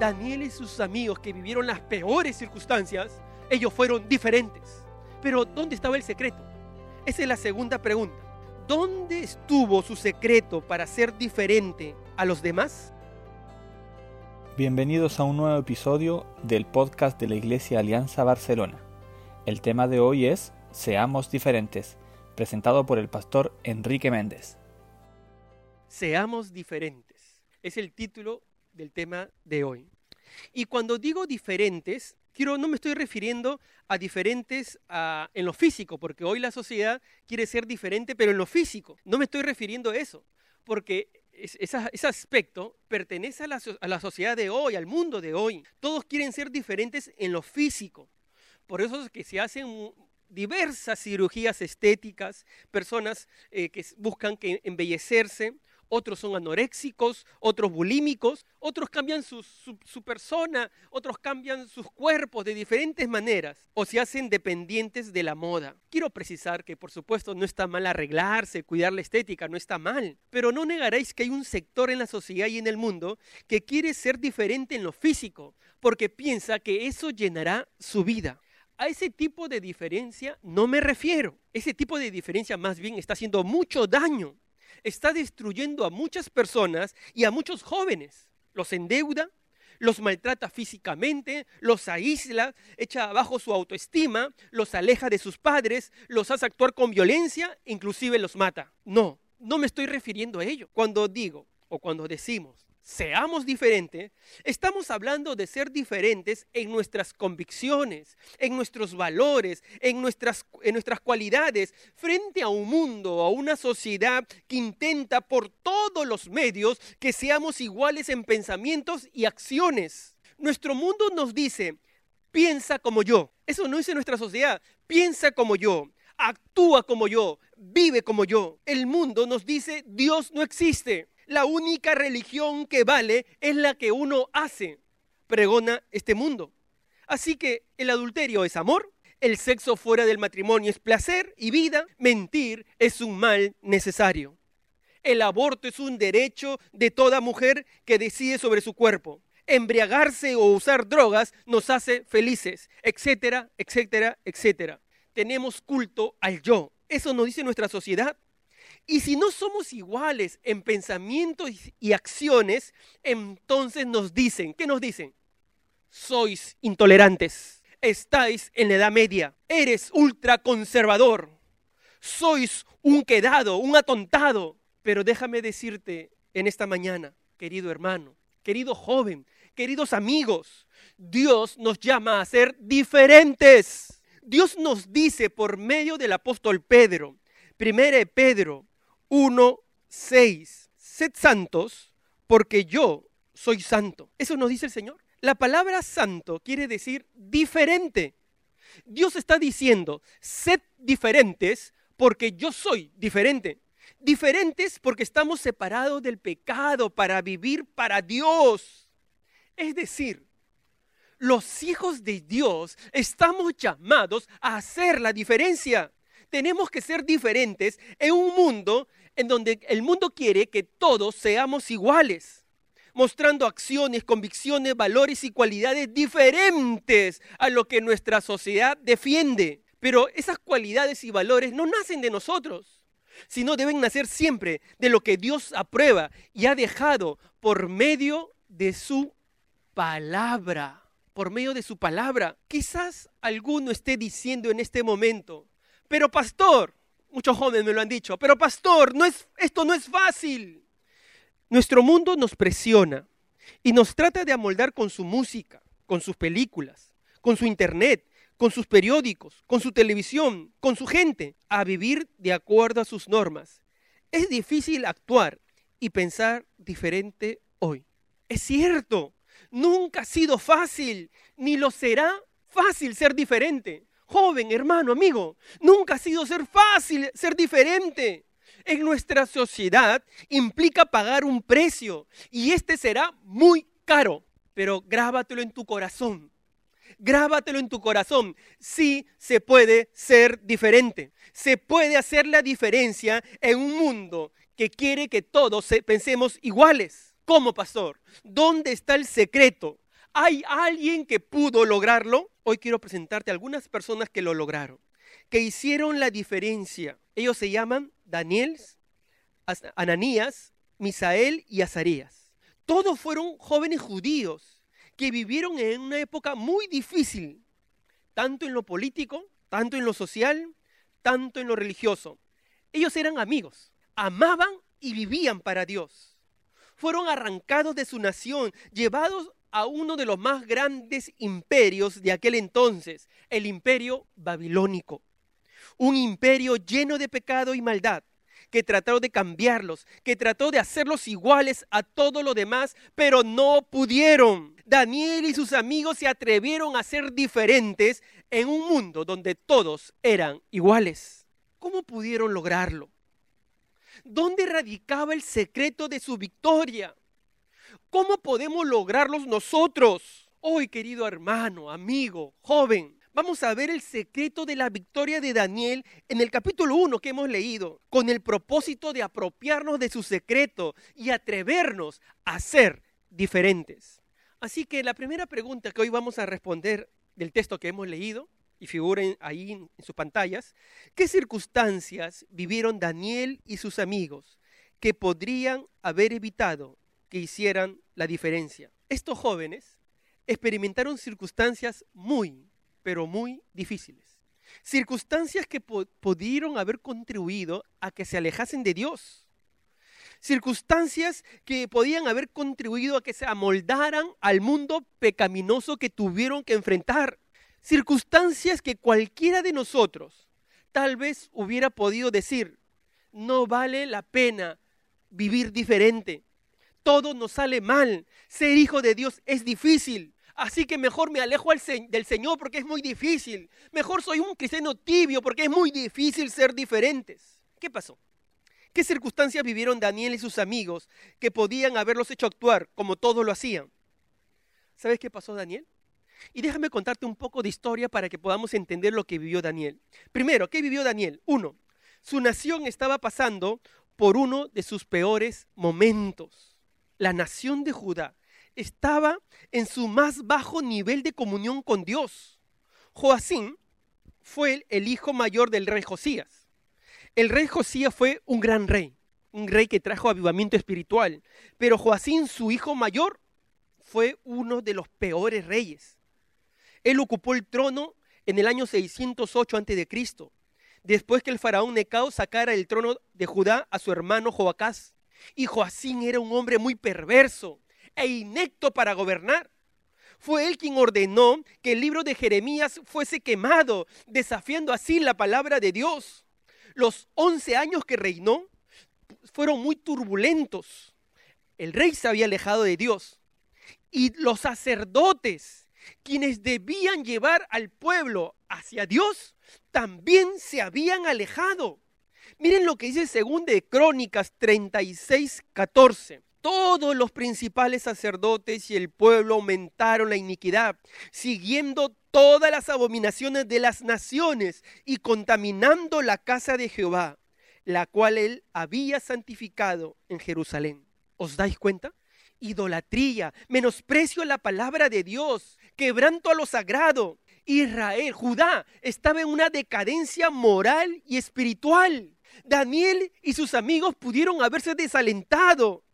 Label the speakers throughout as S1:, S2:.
S1: Daniel y sus amigos que vivieron las peores circunstancias, ellos fueron diferentes. Pero ¿dónde estaba el secreto? Esa es la segunda pregunta. ¿Dónde estuvo su secreto para ser diferente a los demás?
S2: Bienvenidos a un nuevo episodio del podcast de la Iglesia Alianza Barcelona. El tema de hoy es Seamos diferentes, presentado por el pastor Enrique Méndez.
S1: Seamos diferentes. Es el título del tema de hoy. Y cuando digo diferentes, quiero, no me estoy refiriendo a diferentes en lo físico, porque hoy la sociedad quiere ser diferente, pero en lo físico. No me estoy refiriendo a eso, porque ese aspecto pertenece a la, sociedad de hoy, al mundo de hoy. Todos quieren ser diferentes en lo físico. Por eso es que se hacen diversas cirugías estéticas, personas eh, que buscan que embellecerse, otros son anoréxicos, otros bulímicos, otros cambian su, persona, otros cambian sus cuerpos de diferentes maneras o se hacen dependientes de la moda. Quiero precisar que por supuesto no está mal arreglarse, cuidar la estética, no está mal, pero no negaréis que hay un sector en la sociedad y en el mundo que quiere ser diferente en lo físico porque piensa que eso llenará su vida. A ese tipo de diferencia no me refiero. Ese tipo de diferencia más bien está haciendo mucho daño está destruyendo a muchas personas y a muchos jóvenes. Los endeuda, los maltrata físicamente, los aísla, echa abajo su autoestima, los aleja de sus padres, los hace actuar con violencia, inclusive los mata. No, no me estoy refiriendo a ello. Cuando digo o cuando decimos seamos diferentes, estamos hablando de ser diferentes en nuestras convicciones, en nuestros valores, en nuestras, en nuestras cualidades, frente a un mundo, a una sociedad que intenta por todos los medios que seamos iguales en pensamientos y acciones. Nuestro mundo nos dice, piensa como yo. Eso no dice nuestra sociedad, piensa como yo actúa como yo, vive como yo. El mundo nos dice, Dios no existe la única religión que vale es la que uno hace, pregona este mundo. Así que el adulterio es amor, el sexo fuera del matrimonio es placer y vida, mentir es un mal necesario. El aborto es un derecho de toda mujer que decide sobre su cuerpo. Embriagarse o usar drogas nos hace felices, etcétera, etcétera, etcétera. Tenemos culto al yo. Eso nos dice nuestra sociedad. Y si no somos iguales en pensamientos y acciones, entonces nos dicen, ¿qué nos dicen? Sois intolerantes, estáis en la Edad Media, eres ultraconservador, sois un quedado, un atontado. Pero déjame decirte en esta mañana, querido hermano, querido joven, queridos amigos, Dios nos llama a ser diferentes. Dios nos dice por medio del apóstol Pedro, primera Pedro 1, 6. Sed santos porque yo soy santo. Eso nos dice el Señor. La palabra santo quiere decir diferente. Dios está diciendo, sed diferentes porque yo soy diferente. Diferentes porque estamos separados del pecado para vivir para Dios. Es decir, los hijos de Dios estamos llamados a hacer la diferencia. Tenemos que ser diferentes en un mundo en donde el mundo quiere que todos seamos iguales, mostrando acciones, convicciones, valores y cualidades diferentes a lo que nuestra sociedad defiende. Pero esas cualidades y valores no nacen de nosotros, sino deben nacer siempre de lo que Dios aprueba y ha dejado por medio de su palabra. Por medio de su palabra. Quizás alguno esté diciendo en este momento, pero pastor, Muchos jóvenes me lo han dicho, pero pastor, esto no es fácil. Nuestro mundo nos presiona y nos trata de amoldar con su música, con sus películas, con su internet, con sus periódicos, con su televisión, con su gente, a vivir de acuerdo a sus normas. Es difícil actuar y pensar diferente hoy. Es cierto, nunca ha sido fácil, ni lo será fácil ser diferente joven, hermano, amigo, nunca ha sido ser fácil, ser diferente. En nuestra sociedad implica pagar un precio y este será muy caro, pero grábatelo en tu corazón. Grábatelo en tu corazón. Sí se puede ser diferente. Se puede hacer la diferencia en un mundo que quiere que todos pensemos iguales. ¿Cómo, pastor? ¿Dónde está el secreto? ¿Hay alguien que pudo lograrlo? Hoy quiero presentarte algunas personas que lo lograron, que hicieron la diferencia. Ellos se llaman Daniel, Ananías, Misael y Azarías. Todos fueron jóvenes judíos que vivieron en una época muy difícil, tanto en lo político, tanto en lo social, tanto en lo religioso. Ellos eran amigos, amaban y vivían para Dios. Fueron arrancados de su nación, llevados a uno de los más grandes imperios de aquel entonces, el imperio babilónico. Un imperio lleno de pecado y maldad, que trató de cambiarlos, que trató de hacerlos iguales a todo lo demás, pero no pudieron. Daniel y sus amigos se atrevieron a ser diferentes en un mundo donde todos eran iguales. ¿Cómo pudieron lograrlo? ¿Dónde radicaba el secreto de su victoria? ¿Cómo podemos lograrlos nosotros? Hoy, querido hermano, amigo, joven, vamos a ver el secreto de la victoria de Daniel en el capítulo 1 que hemos leído, con el propósito de apropiarnos de su secreto y atrevernos a ser diferentes. Así que la primera pregunta que hoy vamos a responder del texto que hemos leído, y figuren ahí en, sus pantallas, ¿qué circunstancias vivieron Daniel y sus amigos que podrían haber evitado que hicieran la diferencia? Estos jóvenes experimentaron circunstancias muy, pero muy difíciles. Circunstancias que pudieron haber contribuido a que se alejasen de Dios. Circunstancias que podían haber contribuido a que se amoldaran al mundo pecaminoso que tuvieron que enfrentar circunstancias que cualquiera de nosotros tal vez hubiera podido decir, no vale la pena vivir diferente. Todo nos sale mal. Ser hijo de Dios es difícil. Así que mejor me alejo del Señor porque es muy difícil. Mejor soy un cristiano tibio porque es muy difícil ser diferentes. ¿Qué pasó? ¿Qué circunstancias vivieron Daniel y sus amigos que podían haberlos hecho actuar como todos lo hacían? ¿Sabes qué pasó, Daniel? Y déjame contarte un poco de historia para que podamos entender lo que vivió Daniel. Primero, ¿qué vivió Daniel? Uno, su nación estaba pasando por uno de sus peores momentos. La nación de Judá estaba en su más bajo nivel de comunión con Dios. Joacín fue el hijo mayor del rey Josías. El rey Josías fue un gran rey, un rey que trajo avivamiento espiritual, pero Joacín, su hijo mayor, fue uno de los peores reyes. Él ocupó el trono en el año 608 a.C., después que el faraón Necao sacara el trono de Judá a su hermano Joacás. Y Joacín era un hombre muy perverso e inecto para gobernar. Fue él quien ordenó que el libro de Jeremías fuese quemado, desafiando así la palabra de Dios. Los once años que reinó fueron muy turbulentos. El rey se había alejado de Dios y los sacerdotes quienes debían llevar al pueblo hacia Dios, también se habían alejado. Miren lo que dice según de Crónicas 36, 14. Todos los principales sacerdotes y el pueblo aumentaron la iniquidad, siguiendo todas las abominaciones de las naciones y contaminando la casa de Jehová, la cual él había santificado en Jerusalén. ¿Os dais cuenta? Idolatría, menosprecio a la palabra de Dios, quebranto a lo sagrado. Israel, Judá, estaba en una decadencia moral y espiritual. Daniel y sus amigos pudieron haberse desalentado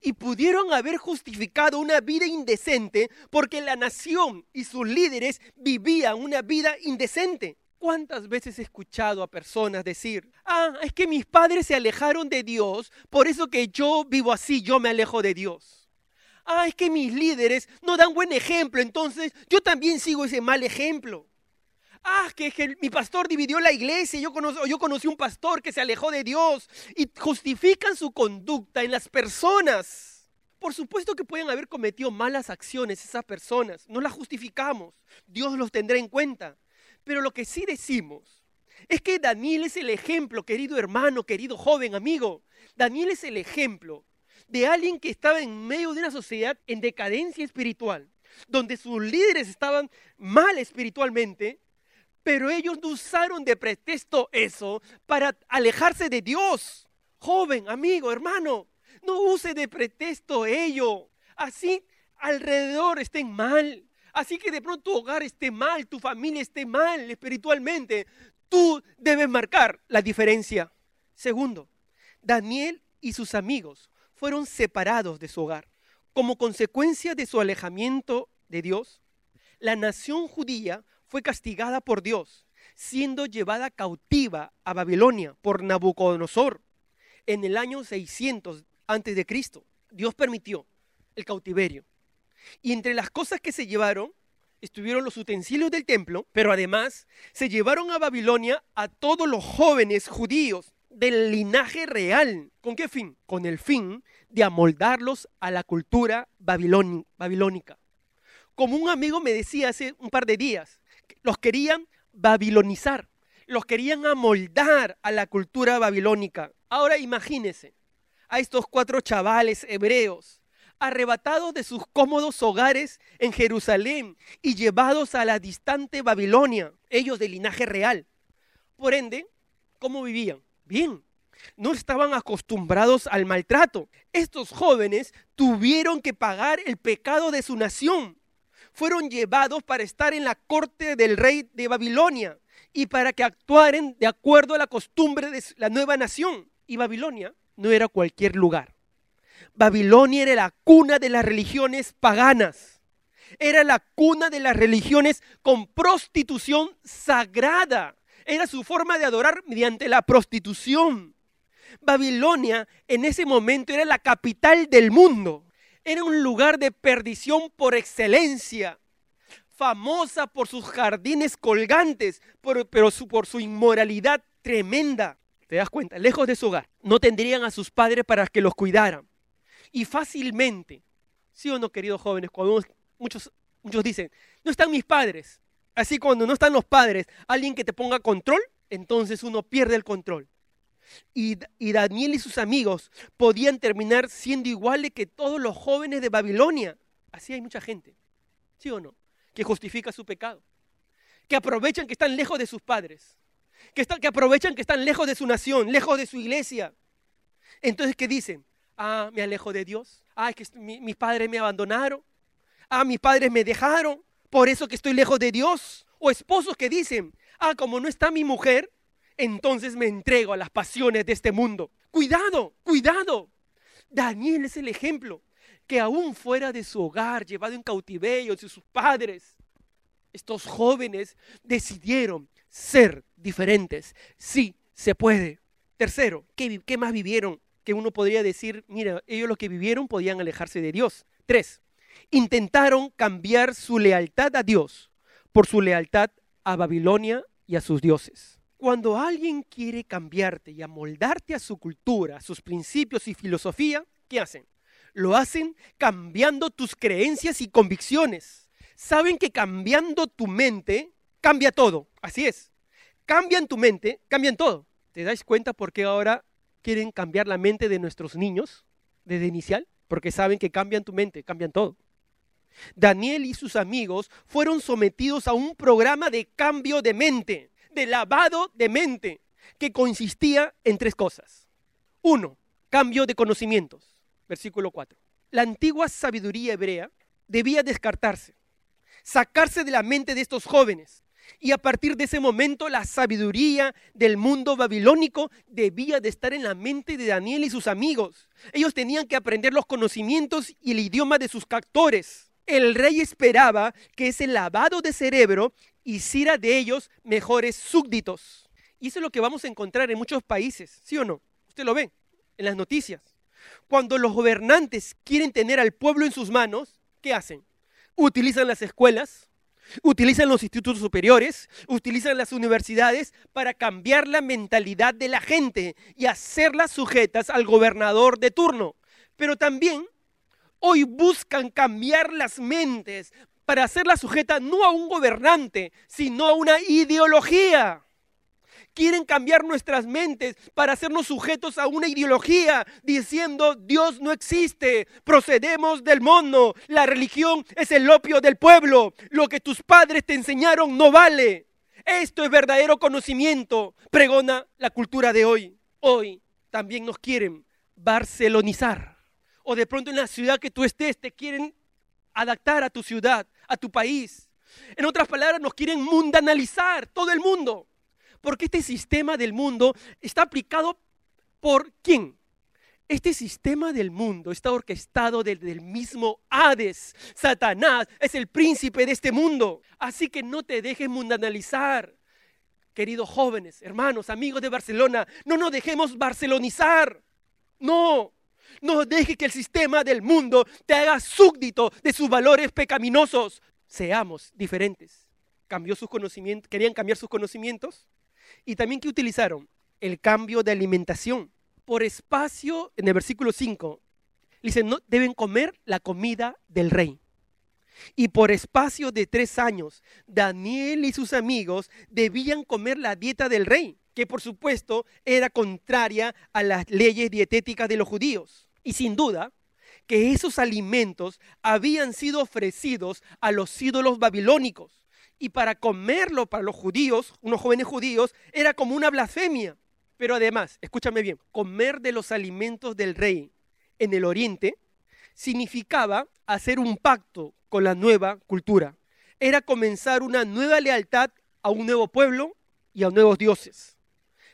S1: y pudieron haber justificado una vida indecente porque la nación y sus líderes vivían una vida indecente. ¿Cuántas veces he escuchado a personas decir, ah, es que mis padres se alejaron de Dios, por eso que yo vivo así, yo me alejo de Dios? ah, es que mis líderes no dan buen ejemplo, entonces yo también sigo ese mal ejemplo. Ah, que, mi pastor dividió la iglesia, yo, yo conocí un pastor que se alejó de Dios y justifican su conducta en las personas. Por supuesto que pueden haber cometido malas acciones esas personas, no las justificamos, Dios los tendrá en cuenta. Pero lo que sí decimos es que Daniel es el ejemplo, querido hermano, querido joven, amigo. Daniel es el ejemplo de alguien que estaba en medio de una sociedad en decadencia espiritual, donde sus líderes estaban mal espiritualmente, pero ellos no usaron de pretexto eso para alejarse de Dios. Joven, amigo, hermano, no use de pretexto ello. Así alrededor estén mal. Así que de pronto tu hogar esté mal, tu familia esté mal espiritualmente. Tú debes marcar la diferencia. Segundo, Daniel y sus amigos fueron separados de su hogar. Como consecuencia de su alejamiento de Dios, la nación judía fue castigada por Dios, siendo llevada cautiva a Babilonia por Nabucodonosor en el año 600 antes de Cristo. Dios permitió el cautiverio. Y entre las cosas que se llevaron estuvieron los utensilios del templo, pero además se llevaron a Babilonia a todos los jóvenes judíos del linaje real. ¿Con qué fin? Con el fin de amoldarlos a la cultura babilónica. Como un amigo me decía hace un par de días, los querían babilonizar, los querían amoldar a la cultura babilónica. Ahora imagínense a estos cuatro chavales hebreos arrebatados de sus cómodos hogares en Jerusalén y llevados a la distante Babilonia, ellos de linaje real. Por ende, ¿cómo vivían? Bien. No estaban acostumbrados al maltrato. Estos jóvenes tuvieron que pagar el pecado de su nación. Fueron llevados para estar en la corte del rey de Babilonia y para que actuaren de acuerdo a la costumbre de la nueva nación. Y Babilonia no era cualquier lugar. Babilonia era la cuna de las religiones paganas. Era la cuna de las religiones con prostitución sagrada. Era su forma de adorar mediante la prostitución. Babilonia en ese momento era la capital del mundo. Era un lugar de perdición por excelencia, famosa por sus jardines colgantes, pero por su inmoralidad tremenda. ¿Te das cuenta? Lejos de su hogar. No tendrían a sus padres para que los cuidaran y fácilmente. ¿Sí o no, queridos jóvenes? Cuando muchos, muchos dicen, no están mis padres. Así cuando no están los padres, alguien que te ponga control, entonces uno pierde el control. Y, Daniel y sus amigos podían terminar siendo iguales que todos los jóvenes de Babilonia. Así hay mucha gente, ¿sí o no? Que justifica su pecado. Que aprovechan que están lejos de sus padres. Que, están, que aprovechan que están lejos de su nación, lejos de su iglesia. Entonces, ¿qué dicen? Ah, me alejo de Dios. Ah, que mis padres me abandonaron. Ah, mis padres me dejaron. Por eso que estoy lejos de Dios. O esposos que dicen, ah, como no está mi mujer, entonces me entrego a las pasiones de este mundo. Cuidado, cuidado. Daniel es el ejemplo que aún fuera de su hogar, llevado en cautiverio de sus padres, estos jóvenes decidieron ser diferentes. Sí, se puede. Tercero, ¿qué, más vivieron? que uno podría decir, mira, ellos lo que vivieron podían alejarse de Dios. Tres, intentaron cambiar su lealtad a Dios por su lealtad a Babilonia y a sus dioses. Cuando alguien quiere cambiarte y amoldarte a su cultura, a sus principios y filosofía, ¿qué hacen? Lo hacen cambiando tus creencias y convicciones. Saben que cambiando tu mente cambia todo. Así es. Cambian tu mente, cambian todo. ¿Te das cuenta por qué ahora quieren cambiar la mente de nuestros niños desde inicial, porque saben que cambian tu mente, cambian todo. Daniel y sus amigos fueron sometidos a un programa de cambio de mente, de lavado de mente, que consistía en tres cosas. Uno, cambio de conocimientos. Versículo 4. La antigua sabiduría hebrea debía descartarse, sacarse de la mente de estos jóvenes y a partir de ese momento la sabiduría del mundo babilónico debía de estar en la mente de Daniel y sus amigos. Ellos tenían que aprender los conocimientos y el idioma de sus captores. El rey esperaba que ese lavado de cerebro hiciera de ellos mejores súbditos. Y eso es lo que vamos a encontrar en muchos países, ¿sí o no? Usted lo ve en las noticias. Cuando los gobernantes quieren tener al pueblo en sus manos, ¿qué hacen? Utilizan las escuelas, Utilizan los institutos superiores, utilizan las universidades para cambiar la mentalidad de la gente y hacerlas sujetas al gobernador de turno. Pero también hoy buscan cambiar las mentes para hacerlas sujetas no a un gobernante, sino a una ideología quieren cambiar nuestras mentes para hacernos sujetos a una ideología diciendo Dios no existe, procedemos del mundo, la religión es el opio del pueblo, lo que tus padres te enseñaron no vale. Esto es verdadero conocimiento, pregona la cultura de hoy. Hoy también nos quieren barcelonizar. O de pronto en la ciudad que tú estés te quieren adaptar a tu ciudad, a tu país. En otras palabras, nos quieren mundanalizar todo el mundo. Porque este sistema del mundo está aplicado por quién? Este sistema del mundo está orquestado desde el mismo Hades. Satanás es el príncipe de este mundo. Así que no te dejes mundanalizar. Queridos jóvenes, hermanos, amigos de Barcelona, no nos dejemos barcelonizar. No, no dejes que el sistema del mundo te haga súbdito de sus valores pecaminosos. Seamos diferentes. Cambió sus conocimientos, querían cambiar sus conocimientos. Y también que utilizaron el cambio de alimentación. Por espacio, en el versículo 5, dicen, no, deben comer la comida del rey. Y por espacio de tres años, Daniel y sus amigos debían comer la dieta del rey, que por supuesto era contraria a las leyes dietéticas de los judíos. Y sin duda, que esos alimentos habían sido ofrecidos a los ídolos babilónicos. Y para comerlo para los judíos, unos jóvenes judíos, era como una blasfemia. Pero además, escúchame bien, comer de los alimentos del rey en el oriente significaba hacer un pacto con la nueva cultura. Era comenzar una nueva lealtad a un nuevo pueblo y a nuevos dioses.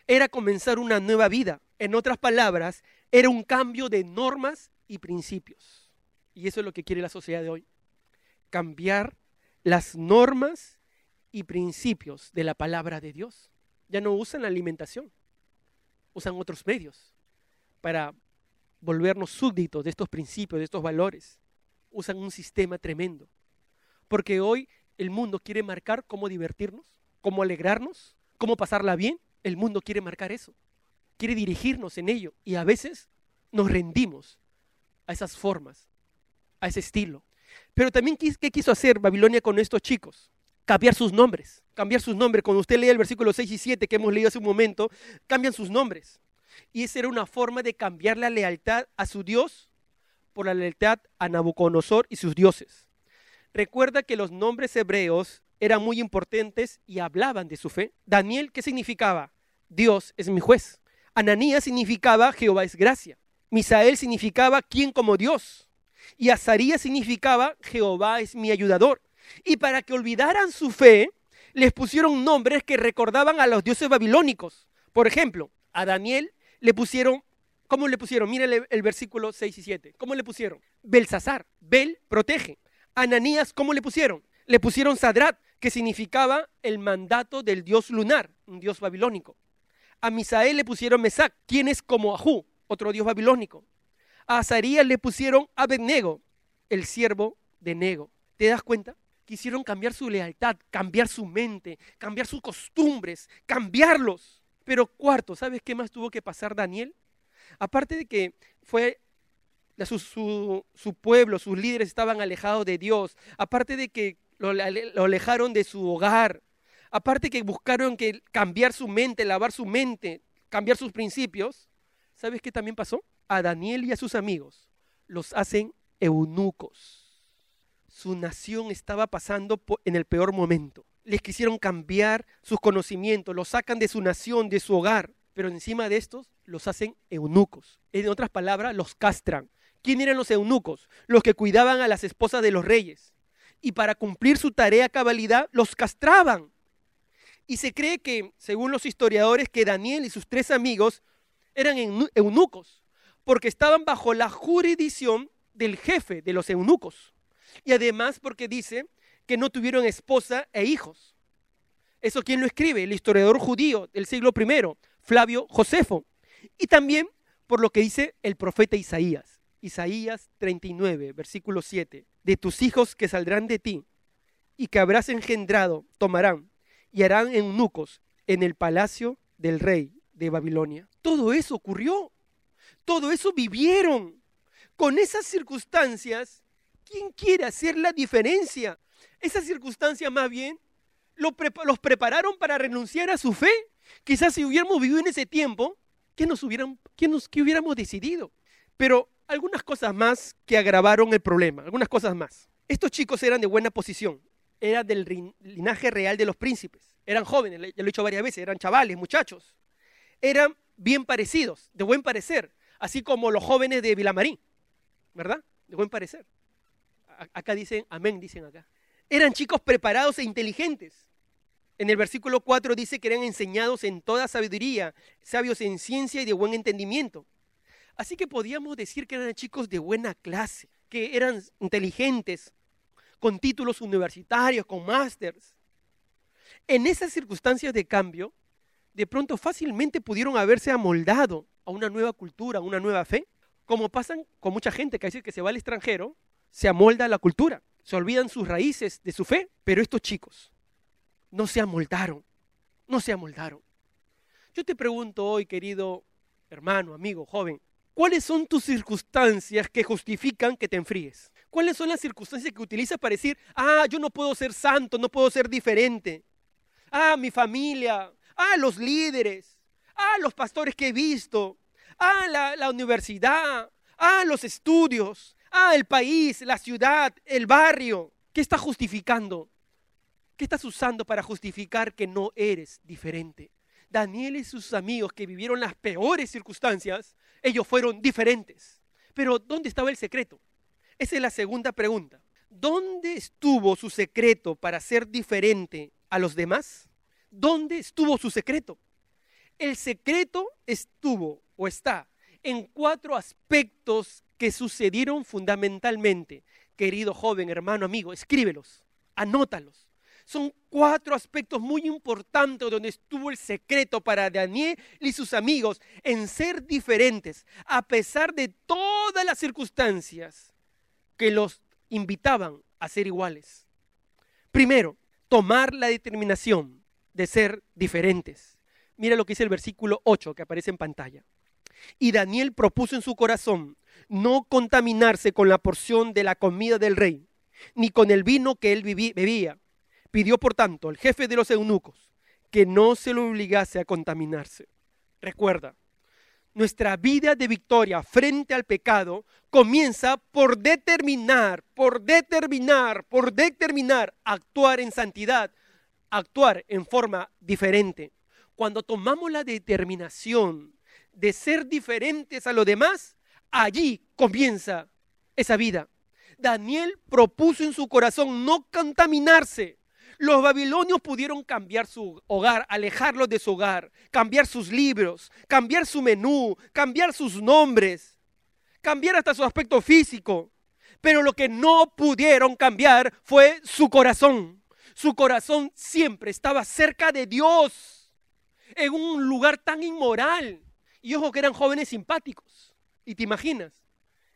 S1: Era comenzar una nueva vida. En otras palabras, era un cambio de normas y principios. Y eso es lo que quiere la sociedad de hoy. Cambiar las normas y principios de la palabra de Dios. Ya no usan la alimentación, usan otros medios para volvernos súbditos de estos principios, de estos valores usan un sistema tremendo. Porque hoy el mundo quiere marcar cómo divertirnos, cómo alegrarnos, cómo pasarla bien. El mundo quiere marcar eso. Quiere dirigirnos en ello. Y a veces nos rendimos a esas formas, a ese estilo. Pero también, ¿qué quiso hacer Babilonia con estos chicos? Cambiar sus nombres. Cambiar sus nombres. Cuando usted lee el versículo 6 y 7 que hemos leído hace un momento, cambian sus nombres. Y esa era una forma de cambiar la lealtad a su Dios por la lealtad a Nabucodonosor y sus dioses. Recuerda que los nombres hebreos eran muy importantes y hablaban de su fe. Daniel, ¿qué significaba? Dios es mi juez. Ananías significaba Jehová es gracia. Misael significaba quién como Dios. Y Azarías significaba Jehová es mi ayudador. Y para que olvidaran su fe, les pusieron nombres que recordaban a los dioses babilónicos. Por ejemplo, a Daniel le pusieron ¿Cómo le pusieron? Mire el, versículo 6 y 7. ¿Cómo le pusieron? Belsasar. Bel protege. Ananías, ¿cómo le pusieron? Le pusieron Sadrat, que significaba el mandato del dios lunar, un dios babilónico. A Misael le pusieron Mesac, quien es como Ajú, otro dios babilónico. A Azarías le pusieron Abednego, el siervo de Nego. ¿Te das cuenta? Quisieron cambiar su lealtad, cambiar su mente, cambiar sus costumbres, cambiarlos. Pero cuarto, ¿sabes qué más tuvo que pasar Daniel? Aparte de que fue su, pueblo, sus líderes estaban alejados de Dios, aparte de que lo, alejaron de su hogar, aparte que buscaron que cambiar su mente, lavar su mente, cambiar sus principios, ¿sabes qué también pasó? A Daniel y a sus amigos los hacen eunucos. Su nación estaba pasando en el peor momento. Les quisieron cambiar sus conocimientos, los sacan de su nación, de su hogar pero encima de estos los hacen eunucos. En otras palabras, los castran. ¿Quién eran los eunucos? Los que cuidaban a las esposas de los reyes. Y para cumplir su tarea cabalidad, los castraban. Y se cree que, según los historiadores, que Daniel y sus tres amigos eran eunucos, porque estaban bajo la jurisdicción del jefe de los eunucos. Y además porque dice que no tuvieron esposa e hijos. ¿Eso quién lo escribe? El historiador judío del siglo I, Flavio Josefo. Y también por lo que dice el profeta Isaías. Isaías 39, versículo 7. De tus hijos que saldrán de ti y que habrás engendrado, tomarán y harán eunucos en el palacio del rey de Babilonia. Todo eso ocurrió. Todo eso vivieron. Con esas circunstancias, ¿quién quiere hacer la diferencia? Esas circunstancias más bien los prepararon para renunciar a su fe. Quizás si hubiéramos vivido en ese tiempo, ¿qué, nos hubieran, qué, nos, qué hubiéramos decidido? Pero algunas cosas más que agravaron el problema, algunas cosas más. Estos chicos eran de buena posición, eran del linaje real de los príncipes, eran jóvenes, ya lo he dicho varias veces, eran chavales, muchachos, eran bien parecidos, de buen parecer, así como los jóvenes de Vilamarín, ¿verdad? De buen parecer. acá dicen, amén, dicen acá. Eran chicos preparados e inteligentes. En el versículo 4 dice que eran enseñados en toda sabiduría, sabios en ciencia y de buen entendimiento. Así que podíamos decir que eran chicos de buena clase, que eran inteligentes, con títulos universitarios, con másters. En esas circunstancias de cambio, de pronto fácilmente pudieron haberse amoldado a una nueva cultura, a una nueva fe, como pasan con mucha gente que dice que se va al extranjero, se amolda a la cultura, se olvidan sus raíces de su fe, pero estos chicos no se amoldaron, no se amoldaron. Yo te pregunto hoy, querido hermano, amigo, joven, ¿cuáles son tus circunstancias que justifican que te enfríes? ¿Cuáles son las circunstancias que utilizas para decir, ah, yo no puedo ser santo, no puedo ser diferente? Ah, mi familia, ah, los líderes, ah, los pastores que he visto, ah, la, universidad, ah, los estudios, ah, el país, la ciudad, el barrio. ¿Qué está justificando? ¿Qué estás usando para justificar que no eres diferente? Daniel y sus amigos que vivieron las peores circunstancias, ellos fueron diferentes. Pero ¿dónde estaba el secreto? Esa es la segunda pregunta. ¿Dónde estuvo su secreto para ser diferente a los demás? ¿Dónde estuvo su secreto? El secreto estuvo o está en cuatro aspectos que sucedieron fundamentalmente. Querido joven, hermano, amigo, escríbelos, anótalos. Son cuatro aspectos muy importantes donde estuvo el secreto para Daniel y sus amigos en ser diferentes, a pesar de todas las circunstancias que los invitaban a ser iguales. Primero, tomar la determinación de ser diferentes. Mira lo que dice el versículo 8 que aparece en pantalla. Y Daniel propuso en su corazón no contaminarse con la porción de la comida del rey, ni con el vino que él bebía. Pidió, por tanto, al jefe de los eunucos que no se lo obligase a contaminarse. Recuerda, nuestra vida de victoria frente al pecado comienza por determinar, por determinar, por determinar actuar en santidad, actuar en forma diferente. Cuando tomamos la determinación de ser diferentes a los demás, allí comienza esa vida. Daniel propuso en su corazón no contaminarse los babilonios pudieron cambiar su hogar, alejarlos de su hogar, cambiar sus libros, cambiar su menú, cambiar sus nombres, cambiar hasta su aspecto físico. Pero lo que no pudieron cambiar fue su corazón. Su corazón siempre estaba cerca de Dios, en un lugar tan inmoral. Y ojo que eran jóvenes simpáticos. Y te imaginas,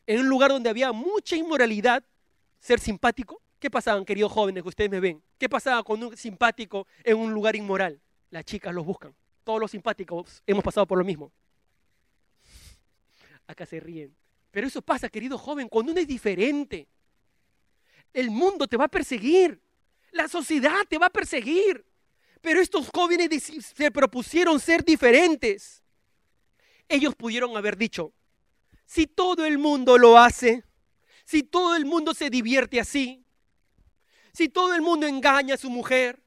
S1: en un lugar donde había mucha inmoralidad, ser simpático. ¿Qué pasaban, queridos jóvenes, que ustedes me ven? ¿Qué pasaba con un simpático en un lugar inmoral? Las chicas los buscan. Todos los simpáticos hemos pasado por lo mismo. Acá se ríen. Pero eso pasa, querido joven, cuando uno es diferente. El mundo te va a perseguir. La sociedad te va a perseguir. Pero estos jóvenes se propusieron ser diferentes. Ellos pudieron haber dicho, si todo el mundo lo hace, si todo el mundo se divierte así, si todo el mundo engaña a su mujer?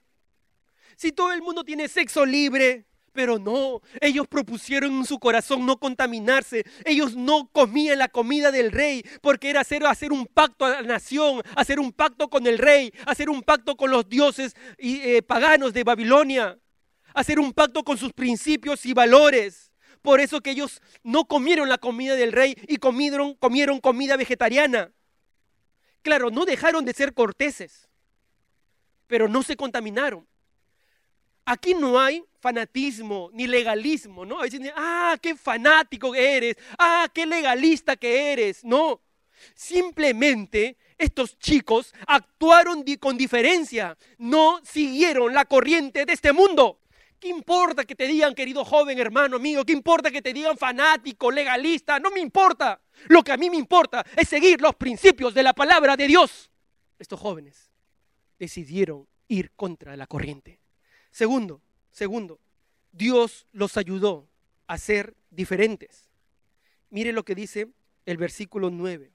S1: Si todo el mundo tiene sexo libre, pero no, ellos propusieron en su corazón no contaminarse. Ellos no comían la comida del rey porque era hacer, hacer un pacto a la nación, hacer un pacto con el rey, hacer un pacto con los dioses y, eh, paganos de Babilonia, hacer un pacto con sus principios y valores. Por eso que ellos no comieron la comida del rey y comieron, comieron comida vegetariana. Claro, no dejaron de ser corteses pero no se contaminaron. Aquí no hay fanatismo ni legalismo, ¿no? Dicen, ah, qué fanático eres, ah, qué legalista que eres. No, simplemente estos chicos actuaron con diferencia, no siguieron la corriente de este mundo. ¿Qué importa que te digan, querido joven, hermano, amigo? ¿Qué importa que te digan fanático, legalista? No me importa. Lo que a mí me importa es seguir los principios de la palabra de Dios. Estos jóvenes decidieron ir contra la corriente. Segundo, segundo, Dios los ayudó a ser diferentes. Mire lo que dice el versículo 9.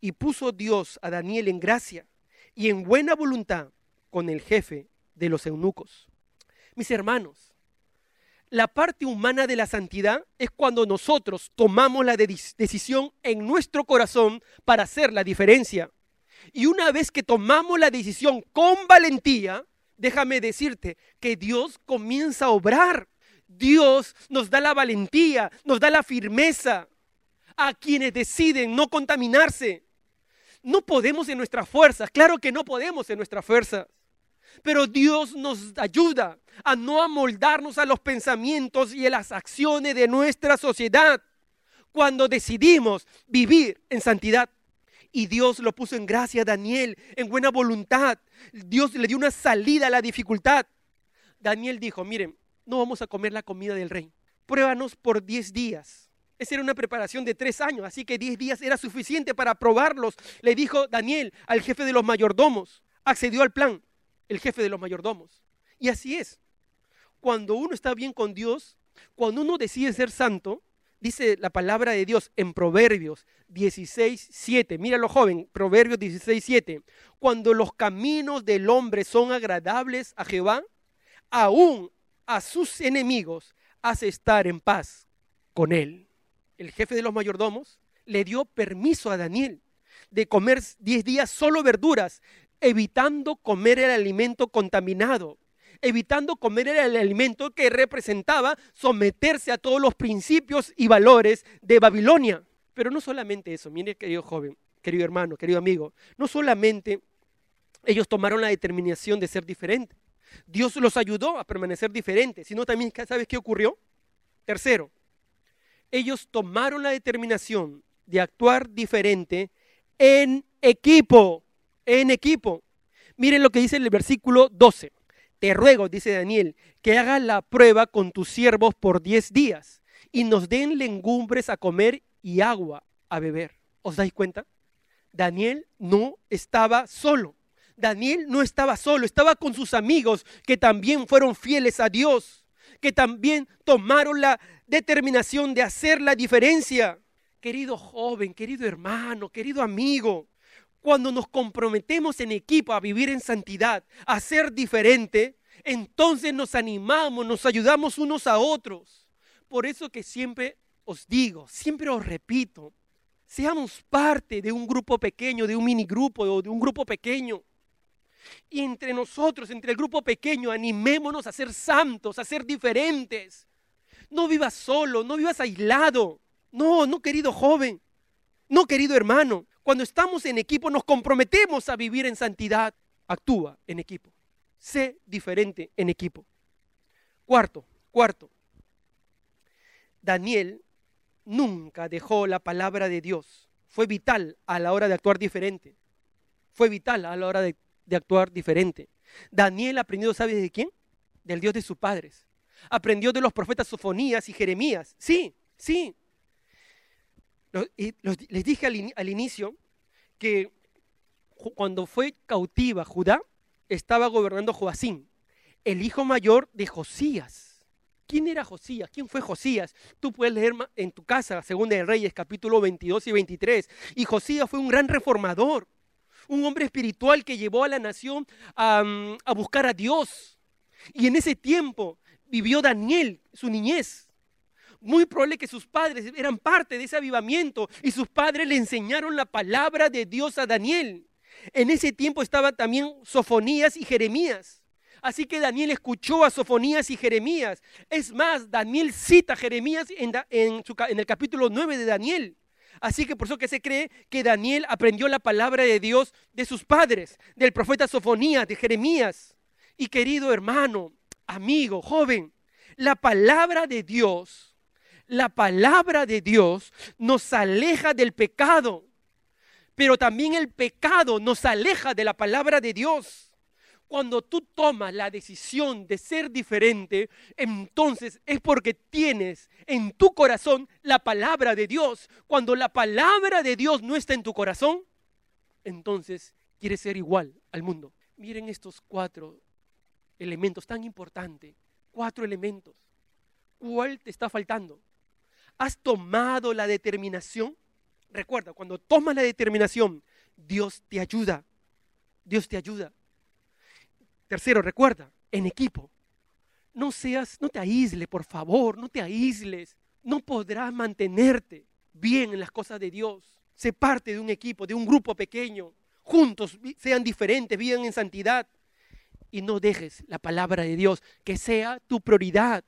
S1: Y puso Dios a Daniel en gracia y en buena voluntad con el jefe de los eunucos. Mis hermanos, la parte humana de la santidad es cuando nosotros tomamos la decisión en nuestro corazón para hacer la diferencia. Y una vez que tomamos la decisión con valentía, déjame decirte que Dios comienza a obrar. Dios nos da la valentía, nos da la firmeza a quienes deciden no contaminarse. No podemos en nuestras fuerzas, claro que no podemos en nuestras fuerzas, pero Dios nos ayuda a no amoldarnos a los pensamientos y a las acciones de nuestra sociedad cuando decidimos vivir en santidad. Y Dios lo puso en gracia a Daniel, en buena voluntad. Dios le dio una salida a la dificultad. Daniel dijo, miren, no vamos a comer la comida del rey. Pruébanos por 10 días. Esa era una preparación de tres años, así que 10 días era suficiente para probarlos. Le dijo Daniel al jefe de los mayordomos. Accedió al plan, el jefe de los mayordomos. Y así es. Cuando uno está bien con Dios, cuando uno decide ser santo, dice la palabra de Dios en Proverbios 16, 7. Míralo, joven, Proverbios 16, 7. Cuando los caminos del hombre son agradables a Jehová, aún a sus enemigos hace estar en paz con él. El jefe de los mayordomos le dio permiso a Daniel de comer 10 días solo verduras, evitando comer el alimento contaminado, evitando comer el alimento que representaba someterse a todos los principios y valores de Babilonia. Pero no solamente eso, mire querido joven, querido hermano, querido amigo, no solamente ellos tomaron la determinación de ser diferentes, Dios los ayudó a permanecer diferentes, sino también, ¿sabes qué ocurrió? Tercero, ellos tomaron la determinación de actuar diferente en equipo, en equipo. Miren lo que dice el versículo 12. Te ruego, dice Daniel, que hagas la prueba con tus siervos por diez días y nos den legumbres a comer y agua a beber. ¿Os dais cuenta? Daniel no estaba solo. Daniel no estaba solo, estaba con sus amigos que también fueron fieles a Dios, que también tomaron la determinación de hacer la diferencia. Querido joven, querido hermano, querido amigo, cuando nos comprometemos en equipo a vivir en santidad, a ser diferente, entonces nos animamos, nos ayudamos unos a otros. Por eso que siempre os digo, siempre os repito, seamos parte de un grupo pequeño, de un minigrupo o de un grupo pequeño. Y entre nosotros, entre el grupo pequeño, animémonos a ser santos, a ser diferentes. No vivas solo, no vivas aislado. No, no querido joven, no querido hermano. Cuando estamos en equipo nos comprometemos a vivir en santidad. Actúa en equipo. Sé diferente en equipo. Cuarto, cuarto. Daniel nunca dejó la palabra de Dios. Fue vital a la hora de actuar diferente. Fue vital a la hora de de actuar diferente. Daniel aprendió, ¿sabes de quién? Del Dios de sus padres. Aprendió de los profetas Sofonías y Jeremías. Sí, sí. Les dije al, inicio que cuando fue cautiva Judá, estaba gobernando Joacín, el hijo mayor de Josías. ¿Quién era Josías? ¿Quién fue Josías? Tú puedes leer en tu casa, Segunda de Reyes, capítulo 22 y 23. Y Josías fue un gran reformador un hombre espiritual que llevó a la nación a, buscar a Dios. Y en ese tiempo vivió Daniel, su niñez. Muy probable que sus padres eran parte de ese avivamiento y sus padres le enseñaron la palabra de Dios a Daniel. En ese tiempo estaban también Sofonías y Jeremías. Así que Daniel escuchó a Sofonías y Jeremías. Es más, Daniel cita Jeremías en, en, el capítulo 9 de Daniel. Así que por eso que se cree que Daniel aprendió la palabra de Dios de sus padres, del profeta Sofonías, de Jeremías. Y querido hermano, amigo, joven, la palabra de Dios, la palabra de Dios nos aleja del pecado, pero también el pecado nos aleja de la palabra de Dios. Cuando tú tomas la decisión de ser diferente, entonces es porque tienes en tu corazón la palabra de Dios. Cuando la palabra de Dios no está en tu corazón, entonces quieres ser igual al mundo. Miren estos cuatro elementos tan importantes. Cuatro elementos. ¿Cuál te está faltando? ¿Has tomado la determinación? Recuerda, cuando tomas la determinación, Dios te ayuda. Dios te ayuda. Tercero, recuerda, en equipo. No seas, no te aísles, por favor, no te aísles. No podrás mantenerte bien en las cosas de Dios. Sé parte de un equipo, de un grupo pequeño. juntos, sean diferentes, vivan en santidad. Y no dejes la palabra de Dios que sea tu prioridad.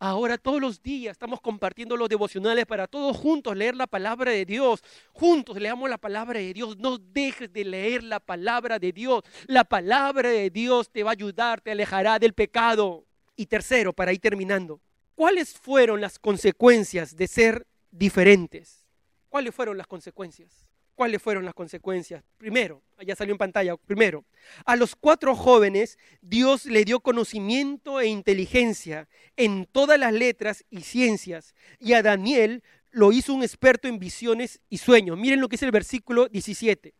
S1: Ahora todos los días estamos compartiendo los devocionales para todos juntos leer la palabra de Dios. Juntos leamos la palabra de Dios. No dejes de leer la palabra de Dios. La palabra de Dios te va a ayudar, te alejará del pecado. Y tercero, para ir terminando, ¿cuáles fueron las consecuencias de ser diferentes? ¿Cuáles fueron las consecuencias? ¿Cuáles fueron las consecuencias? Primero, allá salió en pantalla, primero, a los cuatro jóvenes Dios le dio conocimiento e inteligencia en todas las letras y ciencias, y a Daniel lo hizo un experto en visiones y sueños. Miren lo que es el versículo 17.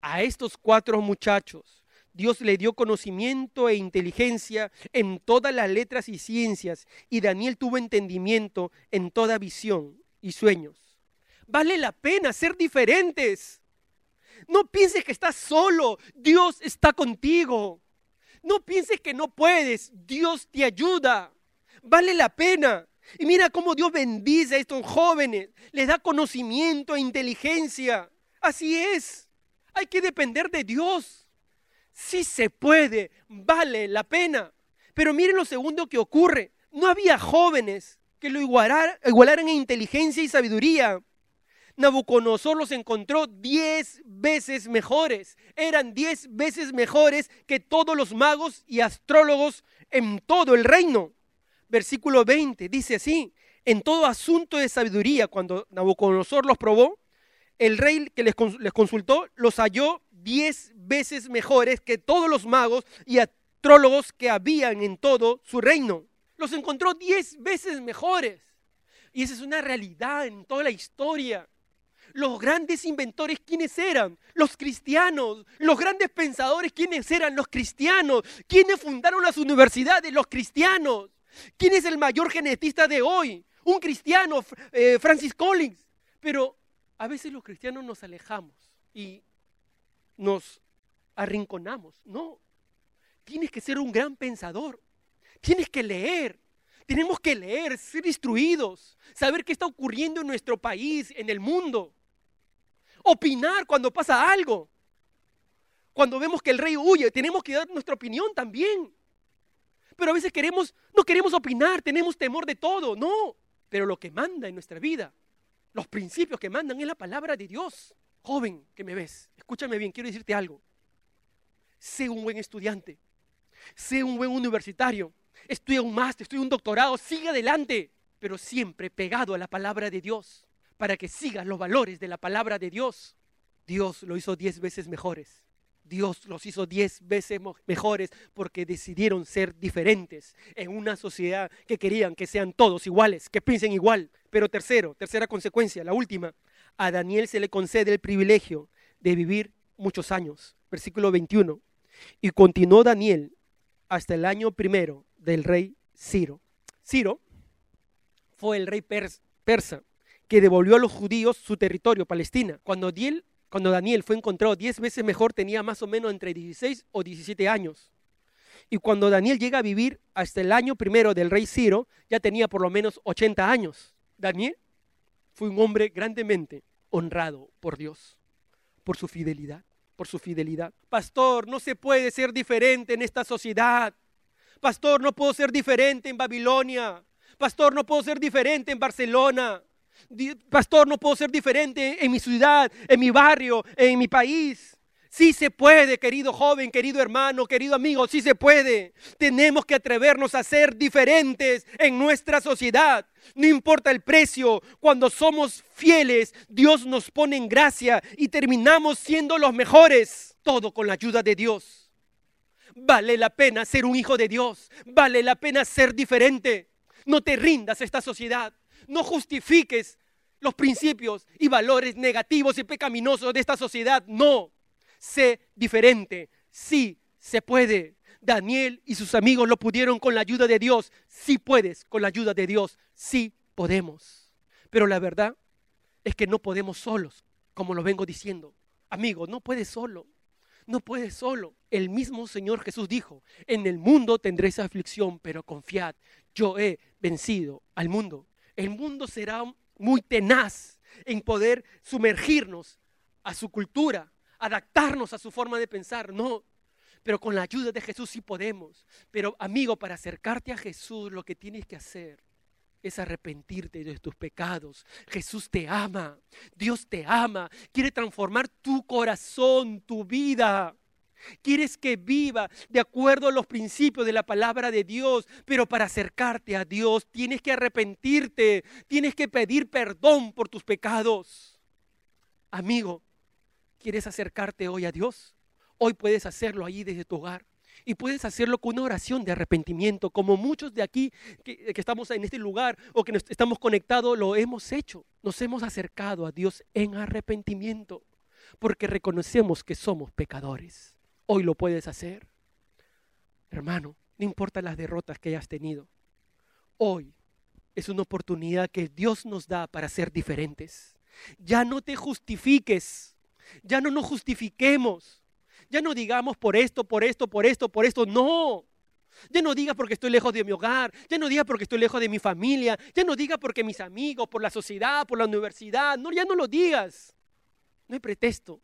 S1: A estos cuatro muchachos Dios le dio conocimiento e inteligencia en todas las letras y ciencias, y Daniel tuvo entendimiento en toda visión y sueños. Vale la pena ser diferentes. No pienses que estás solo, Dios está contigo. No pienses que no puedes, Dios te ayuda. Vale la pena. Y mira cómo Dios bendice a estos jóvenes, les da conocimiento e inteligencia. Así es. Hay que depender de Dios. Si se puede, vale la pena. Pero miren lo segundo que ocurre. No había jóvenes que lo igualaran, igualaran en inteligencia y sabiduría. Nabucodonosor los encontró diez veces mejores. Eran diez veces mejores que todos los magos y astrólogos en todo el reino. Versículo 20 dice así, en todo asunto de sabiduría, cuando Nabucodonosor los probó, el rey que les, consultó los halló diez veces mejores que todos los magos y astrólogos que habían en todo su reino. Los encontró diez veces mejores. Y esa es una realidad en toda la historia. Los grandes inventores, ¿quiénes eran? Los cristianos. Los grandes pensadores, ¿quiénes eran? Los cristianos. ¿Quiénes fundaron las universidades? Los cristianos. ¿Quién es el mayor genetista de hoy? Un cristiano, eh, Francis Collins. Pero a veces los cristianos nos alejamos y nos arrinconamos. No, tienes que ser un gran pensador. Tienes que leer. Tenemos que leer, ser instruidos, saber qué está ocurriendo en nuestro país, en el mundo opinar cuando pasa algo. Cuando vemos que el rey huye, tenemos que dar nuestra opinión también. Pero a veces queremos, no queremos opinar, tenemos temor de todo, no. Pero lo que manda en nuestra vida, los principios que mandan es la palabra de Dios. Joven que me ves, escúchame bien, quiero decirte algo. Sé un buen estudiante, sé un buen universitario, estudia un máster, estudia un doctorado, sigue adelante, pero siempre pegado a la palabra de Dios para que sigas los valores de la palabra de Dios. Dios lo hizo diez veces mejores. Dios los hizo diez veces mejores porque decidieron ser diferentes en una sociedad que querían que sean todos iguales, que piensen igual. Pero tercero, tercera consecuencia, la última, a Daniel se le concede el privilegio de vivir muchos años. Versículo 21. Y continuó Daniel hasta el año primero del rey Ciro. Ciro fue el rey persa que devolvió a los judíos su territorio, Palestina. Cuando Daniel, fue encontrado diez veces mejor, tenía más o menos entre 16 o 17 años. Y cuando Daniel llega a vivir hasta el año primero del rey Ciro, ya tenía por lo menos 80 años. Daniel fue un hombre grandemente honrado por Dios, por su fidelidad, por su fidelidad. Pastor, no se puede ser diferente en esta sociedad. Pastor, no puedo ser diferente en Babilonia. Pastor, no puedo ser diferente en Barcelona. Pastor, no puedo ser diferente en mi ciudad, en mi barrio, en mi país. Sí se puede, querido joven, querido hermano, querido amigo, sí se puede. Tenemos que atrevernos a ser diferentes en nuestra sociedad. No importa el precio, cuando somos fieles, Dios nos pone en gracia y terminamos siendo los mejores. Todo con la ayuda de Dios. Vale la pena ser un hijo de Dios. Vale la pena ser diferente. No te rindas a esta sociedad no justifiques los principios y valores negativos y pecaminosos de esta sociedad. No, sé diferente. Sí, se puede. Daniel y sus amigos lo pudieron con la ayuda de Dios. Sí puedes con la ayuda de Dios. Sí podemos. Pero la verdad es que no podemos solos, como lo vengo diciendo. Amigo, no puedes solo. No puedes solo. El mismo Señor Jesús dijo, en el mundo tendréis aflicción, pero confiad, yo he vencido al mundo el mundo será muy tenaz en poder sumergirnos a su cultura, adaptarnos a su forma de pensar, no. Pero con la ayuda de Jesús sí podemos. Pero amigo, para acercarte a Jesús lo que tienes que hacer es arrepentirte de tus pecados. Jesús te ama, Dios te ama, quiere transformar tu corazón, tu vida. Quieres que viva de acuerdo a los principios de la palabra de Dios, pero para acercarte a Dios tienes que arrepentirte, tienes que pedir perdón por tus pecados. Amigo, ¿quieres acercarte hoy a Dios? Hoy puedes hacerlo allí desde tu hogar. Y puedes hacerlo con una oración de arrepentimiento, como muchos de aquí que, estamos en este lugar o que estamos conectados lo hemos hecho. Nos hemos acercado a Dios en arrepentimiento, porque reconocemos que somos pecadores. Hoy lo puedes hacer. Hermano, no importa las derrotas que hayas tenido. Hoy es una oportunidad que Dios nos da para ser diferentes. Ya no te justifiques. Ya no nos justifiquemos ya no digamos por esto, por esto, por esto, por esto. No. Ya no diga porque estoy lejos de mi hogar, ya no diga porque estoy lejos de mi familia, ya no diga porque mis amigos, por la sociedad, por la universidad. No, ya no lo digas. No hay pretexto.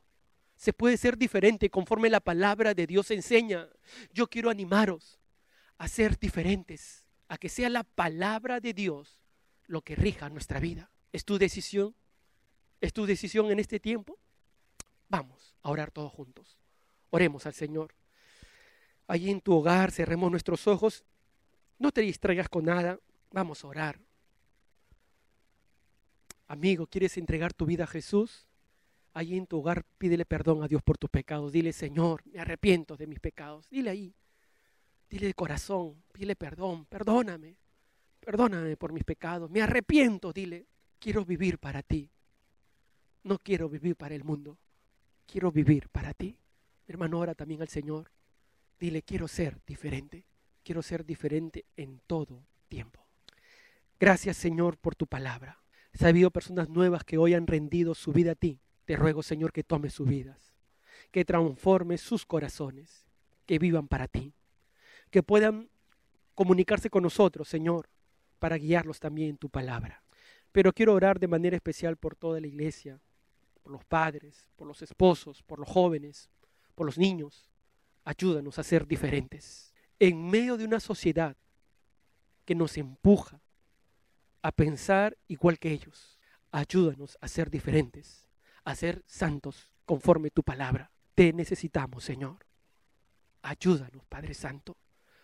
S1: Se puede ser diferente conforme la palabra de Dios enseña. Yo quiero animaros a ser diferentes, a que sea la palabra de Dios lo que rija nuestra vida. ¿Es tu decisión? ¿Es tu decisión en este tiempo? Vamos a orar todos juntos. Oremos al Señor. Allí en tu hogar cerremos nuestros ojos. No te distraigas con nada. Vamos a orar. Amigo, ¿quieres entregar tu vida a Jesús? Allí en tu hogar pídele perdón a Dios por tus pecados. Dile, Señor, me arrepiento de mis pecados. Dile ahí. Dile de corazón, pídele perdón, perdóname. Perdóname por mis pecados. Me arrepiento, dile. Quiero vivir para ti. No quiero vivir para el mundo. Quiero vivir para ti hermano, ora también al Señor. Dile, quiero ser diferente. Quiero ser diferente en todo tiempo. Gracias, Señor, por tu palabra. Si ha habido personas nuevas que hoy han rendido su vida a ti, te ruego, Señor, que tome sus vidas, que transforme sus corazones, que vivan para ti, que puedan comunicarse con nosotros, Señor, para guiarlos también en tu palabra. Pero quiero orar de manera especial por toda la iglesia, por los padres, por los esposos, por los jóvenes, por los niños. Ayúdanos a ser diferentes. En medio de una sociedad que nos empuja a pensar igual que ellos, ayúdanos a ser diferentes, a ser santos conforme tu palabra. Te necesitamos, Señor. Ayúdanos, Padre Santo.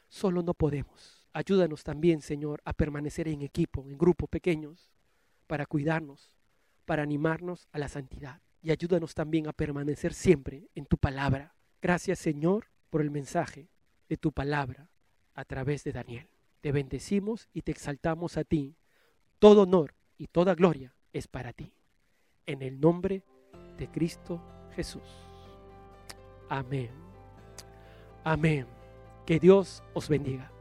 S1: Solo no podemos. Ayúdanos también, Señor, a permanecer en equipo, en grupos pequeños, para cuidarnos, para animarnos a la santidad y ayúdanos también a permanecer siempre en tu palabra. Gracias Señor por el mensaje de tu palabra a través de Daniel. Te bendecimos y te exaltamos a ti. Todo honor y toda gloria es para ti. En el nombre de Cristo Jesús. Amén. Amén. Que Dios os bendiga.